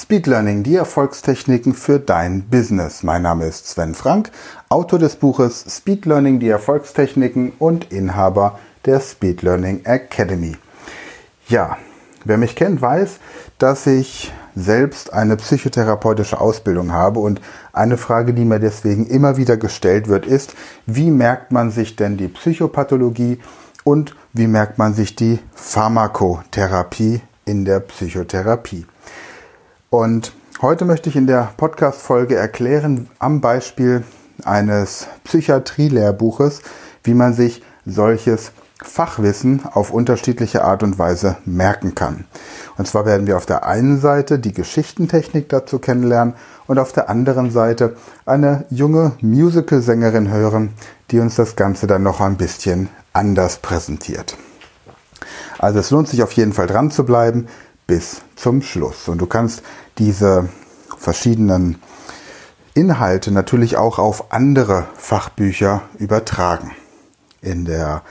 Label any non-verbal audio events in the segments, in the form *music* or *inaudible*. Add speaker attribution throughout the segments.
Speaker 1: Speed Learning, die Erfolgstechniken für dein Business. Mein Name ist Sven Frank, Autor des Buches Speed Learning, die Erfolgstechniken und Inhaber der Speed Learning Academy. Ja, wer mich kennt, weiß, dass ich selbst eine psychotherapeutische Ausbildung habe und eine Frage, die mir deswegen immer wieder gestellt wird, ist, wie merkt man sich denn die Psychopathologie und wie merkt man sich die Pharmakotherapie in der Psychotherapie? Und heute möchte ich in der Podcast-Folge erklären, am Beispiel eines Psychiatrie-Lehrbuches, wie man sich solches Fachwissen auf unterschiedliche Art und Weise merken kann. Und zwar werden wir auf der einen Seite die Geschichtentechnik dazu kennenlernen und auf der anderen Seite eine junge Musical-Sängerin hören, die uns das Ganze dann noch ein bisschen anders präsentiert. Also es lohnt sich auf jeden Fall dran zu bleiben bis zum Schluss. Und du kannst diese verschiedenen Inhalte natürlich auch auf andere Fachbücher übertragen. In der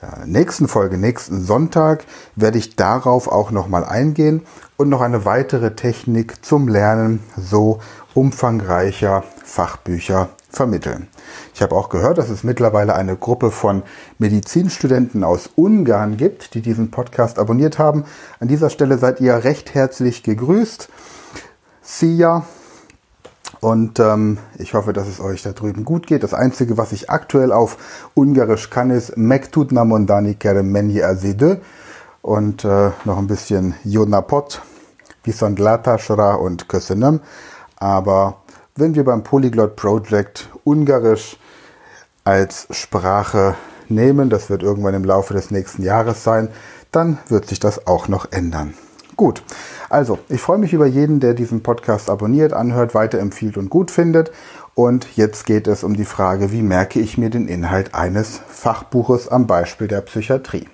Speaker 1: äh, nächsten Folge, nächsten Sonntag, werde ich darauf auch nochmal eingehen und noch eine weitere Technik zum Lernen so umfangreicher Fachbücher vermitteln. Ich habe auch gehört, dass es mittlerweile eine Gruppe von Medizinstudenten aus Ungarn gibt, die diesen Podcast abonniert haben. An dieser Stelle seid ihr recht herzlich gegrüßt. Sia. Und ähm, ich hoffe, dass es euch da drüben gut geht. Das Einzige, was ich aktuell auf Ungarisch kann, ist Mektut namondani keremeni azide und äh, noch ein bisschen Jonapot, Visondlata, Shra und Kösenem. Aber wenn wir beim Polyglot Project Ungarisch als Sprache nehmen, das wird irgendwann im Laufe des nächsten Jahres sein, dann wird sich das auch noch ändern. Gut, also ich freue mich über jeden, der diesen Podcast abonniert, anhört, weiterempfiehlt und gut findet. Und jetzt geht es um die Frage, wie merke ich mir den Inhalt eines Fachbuches am Beispiel der Psychiatrie.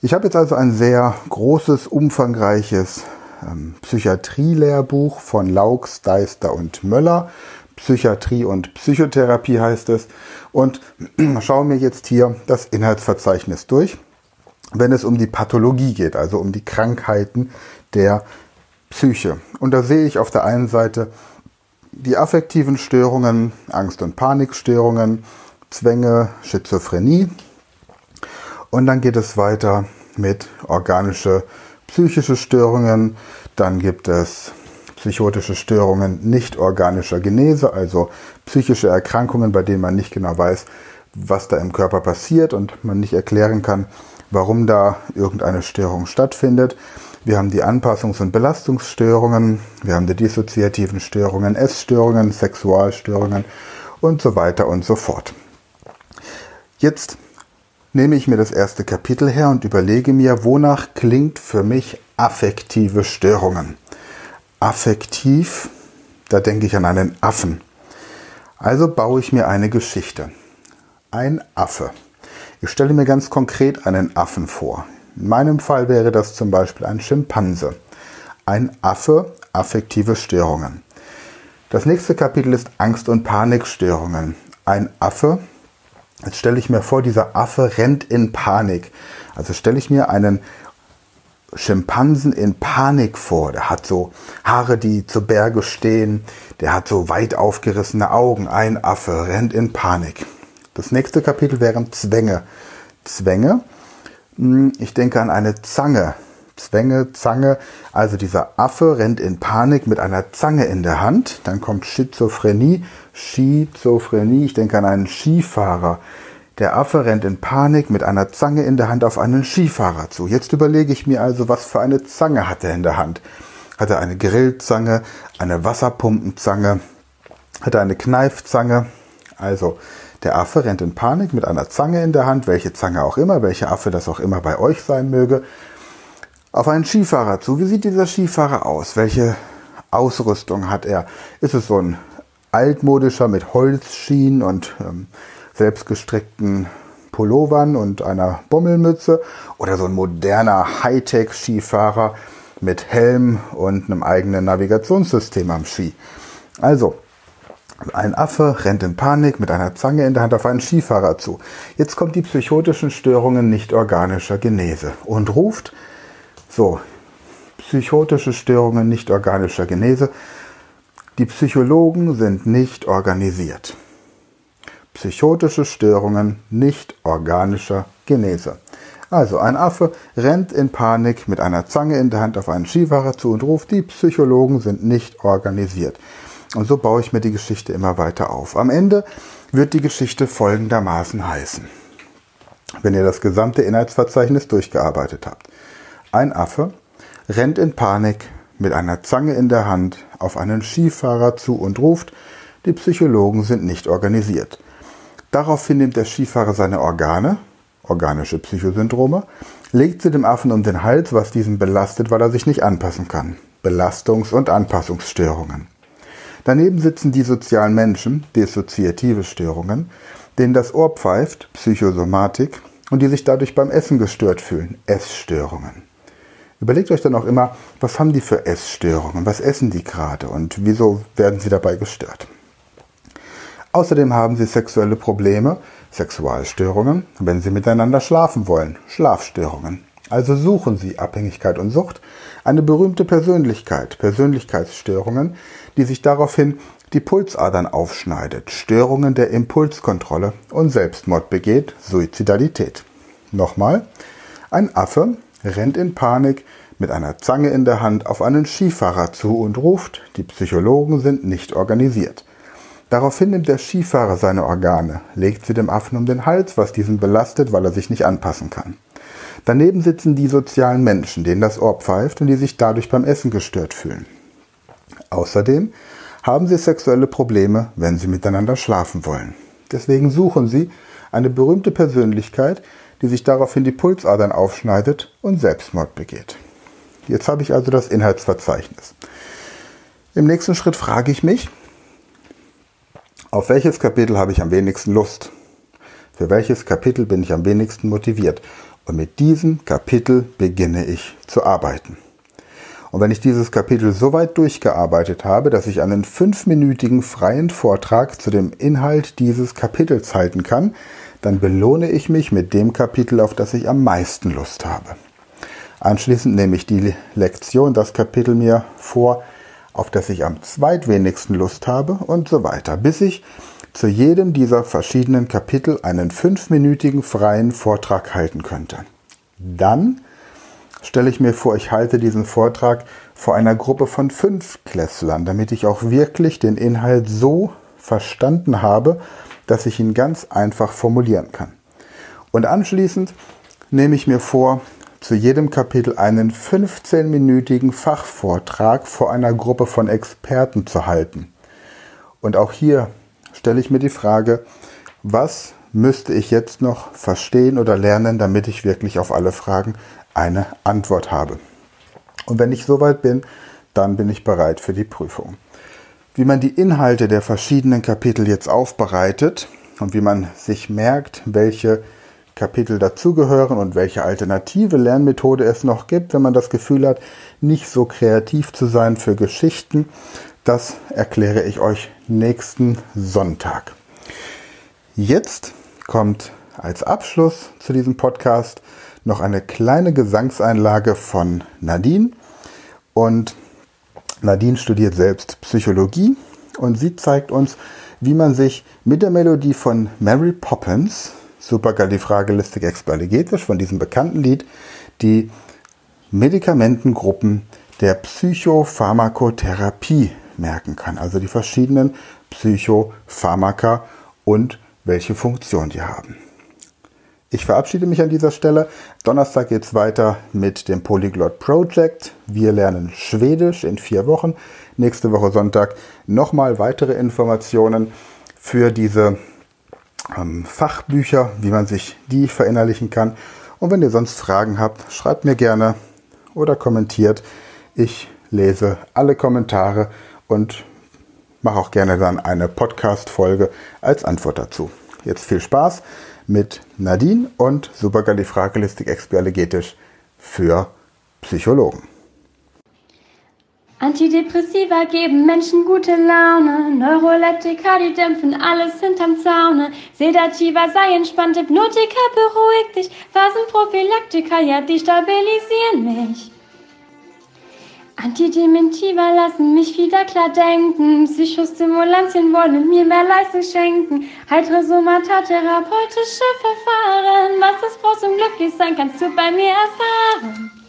Speaker 1: Ich habe jetzt also ein sehr großes, umfangreiches ähm, Psychiatrie-Lehrbuch von Laux, Deister und Möller. Psychiatrie und Psychotherapie heißt es. Und *clears throat* schaue mir jetzt hier das Inhaltsverzeichnis durch, wenn es um die Pathologie geht, also um die Krankheiten der Psyche. Und da sehe ich auf der einen Seite die affektiven Störungen, Angst- und Panikstörungen, Zwänge, Schizophrenie. Und dann geht es weiter mit organische psychische Störungen, dann gibt es psychotische Störungen nicht organischer Genese, also psychische Erkrankungen, bei denen man nicht genau weiß, was da im Körper passiert und man nicht erklären kann, warum da irgendeine Störung stattfindet. Wir haben die Anpassungs- und Belastungsstörungen, wir haben die dissoziativen Störungen, Essstörungen, Sexualstörungen und so weiter und so fort. Jetzt nehme ich mir das erste Kapitel her und überlege mir, wonach klingt für mich affektive Störungen. Affektiv, da denke ich an einen Affen. Also baue ich mir eine Geschichte. Ein Affe. Ich stelle mir ganz konkret einen Affen vor. In meinem Fall wäre das zum Beispiel ein Schimpanse. Ein Affe, affektive Störungen. Das nächste Kapitel ist Angst- und Panikstörungen. Ein Affe, Jetzt stelle ich mir vor, dieser Affe rennt in Panik. Also stelle ich mir einen Schimpansen in Panik vor. Der hat so Haare, die zu Berge stehen. Der hat so weit aufgerissene Augen. Ein Affe rennt in Panik. Das nächste Kapitel wären Zwänge. Zwänge. Hm, ich denke an eine Zange. Zwänge, Zange. Also dieser Affe rennt in Panik mit einer Zange in der Hand. Dann kommt Schizophrenie. Schizophrenie. Ich denke an einen Skifahrer. Der Affe rennt in Panik mit einer Zange in der Hand auf einen Skifahrer zu. Jetzt überlege ich mir also, was für eine Zange hat er in der Hand. Hat er eine Grillzange, eine Wasserpumpenzange, hat er eine Kneifzange? Also, der Affe rennt in Panik mit einer Zange in der Hand, welche Zange auch immer, welcher Affe das auch immer bei euch sein möge, auf einen Skifahrer zu. Wie sieht dieser Skifahrer aus? Welche Ausrüstung hat er? Ist es so ein altmodischer mit Holzschienen und ähm, selbstgestrickten Pullovern und einer Bommelmütze oder so ein moderner Hightech-Skifahrer mit Helm und einem eigenen Navigationssystem am Ski. Also, ein Affe rennt in Panik mit einer Zange in der Hand auf einen Skifahrer zu. Jetzt kommt die psychotischen Störungen nicht organischer Genese und ruft so, psychotische Störungen nicht organischer Genese. Die Psychologen sind nicht organisiert. Psychotische Störungen nicht organischer Genese. Also ein Affe rennt in Panik mit einer Zange in der Hand auf einen Skifahrer zu und ruft, die Psychologen sind nicht organisiert. Und so baue ich mir die Geschichte immer weiter auf. Am Ende wird die Geschichte folgendermaßen heißen. Wenn ihr das gesamte Inhaltsverzeichnis durchgearbeitet habt. Ein Affe rennt in Panik mit einer Zange in der Hand auf einen Skifahrer zu und ruft, die Psychologen sind nicht organisiert. Daraufhin nimmt der Skifahrer seine Organe, organische Psychosyndrome, legt sie dem Affen um den Hals, was diesen belastet, weil er sich nicht anpassen kann. Belastungs- und Anpassungsstörungen. Daneben sitzen die sozialen Menschen, dissoziative Störungen, denen das Ohr pfeift, Psychosomatik, und die sich dadurch beim Essen gestört fühlen, Essstörungen. Überlegt euch dann auch immer, was haben die für Essstörungen, was essen die gerade und wieso werden sie dabei gestört. Außerdem haben sie sexuelle Probleme, Sexualstörungen, wenn sie miteinander schlafen wollen, Schlafstörungen. Also suchen sie Abhängigkeit und Sucht, eine berühmte Persönlichkeit, Persönlichkeitsstörungen, die sich daraufhin die Pulsadern aufschneidet, Störungen der Impulskontrolle und Selbstmord begeht, Suizidalität. Nochmal, ein Affe rennt in Panik mit einer Zange in der Hand auf einen Skifahrer zu und ruft, die Psychologen sind nicht organisiert. Daraufhin nimmt der Skifahrer seine Organe, legt sie dem Affen um den Hals, was diesen belastet, weil er sich nicht anpassen kann. Daneben sitzen die sozialen Menschen, denen das Ohr pfeift und die sich dadurch beim Essen gestört fühlen. Außerdem haben sie sexuelle Probleme, wenn sie miteinander schlafen wollen. Deswegen suchen sie eine berühmte Persönlichkeit, die sich daraufhin die Pulsadern aufschneidet und Selbstmord begeht. Jetzt habe ich also das Inhaltsverzeichnis. Im nächsten Schritt frage ich mich, auf welches Kapitel habe ich am wenigsten Lust? Für welches Kapitel bin ich am wenigsten motiviert? Und mit diesem Kapitel beginne ich zu arbeiten. Und wenn ich dieses Kapitel so weit durchgearbeitet habe, dass ich einen fünfminütigen freien Vortrag zu dem Inhalt dieses Kapitels halten kann, dann belohne ich mich mit dem Kapitel, auf das ich am meisten Lust habe. Anschließend nehme ich die Lektion, das Kapitel mir vor, auf das ich am zweitwenigsten Lust habe und so weiter, bis ich zu jedem dieser verschiedenen Kapitel einen fünfminütigen freien Vortrag halten könnte. Dann stelle ich mir vor, ich halte diesen Vortrag vor einer Gruppe von fünf Klässlern, damit ich auch wirklich den Inhalt so verstanden habe, dass ich ihn ganz einfach formulieren kann. Und anschließend nehme ich mir vor, zu jedem Kapitel einen 15-minütigen Fachvortrag vor einer Gruppe von Experten zu halten. Und auch hier stelle ich mir die Frage, was müsste ich jetzt noch verstehen oder lernen, damit ich wirklich auf alle Fragen eine Antwort habe. Und wenn ich soweit bin, dann bin ich bereit für die Prüfung. Wie man die Inhalte der verschiedenen Kapitel jetzt aufbereitet und wie man sich merkt, welche Kapitel dazugehören und welche alternative Lernmethode es noch gibt, wenn man das Gefühl hat, nicht so kreativ zu sein für Geschichten. Das erkläre ich euch nächsten Sonntag. Jetzt kommt als Abschluss zu diesem Podcast noch eine kleine Gesangseinlage von Nadine. Und Nadine studiert selbst Psychologie und sie zeigt uns, wie man sich mit der Melodie von Mary Poppins Supergalifragilistikexpialidocious von diesem bekannten Lied die Medikamentengruppen der Psychopharmakotherapie merken kann. Also die verschiedenen Psychopharmaka und welche Funktion die haben. Ich verabschiede mich an dieser Stelle. Donnerstag geht es weiter mit dem Polyglot Project. Wir lernen Schwedisch in vier Wochen. Nächste Woche Sonntag nochmal weitere Informationen für diese ähm, Fachbücher, wie man sich die verinnerlichen kann. Und wenn ihr sonst Fragen habt, schreibt mir gerne oder kommentiert. Ich lese alle Kommentare und mache auch gerne dann eine Podcast-Folge als Antwort dazu. Jetzt viel Spaß mit Nadine und Supergalifragilistik-Expialigetisch für Psychologen.
Speaker 2: Antidepressiva geben Menschen gute Laune, Neuroleptika, die dämpfen alles hinterm Zaune, Sedativa sei entspannt, Hypnotika beruhigt dich, Phasenprophylaktika, ja, die stabilisieren mich. Antidementiva lassen mich wieder klar denken. Psychostimulantien wollen mir mehr Leistung schenken. Heitere therapeutische Verfahren. Was das brauchst, um glücklich sein, kannst du bei mir erfahren.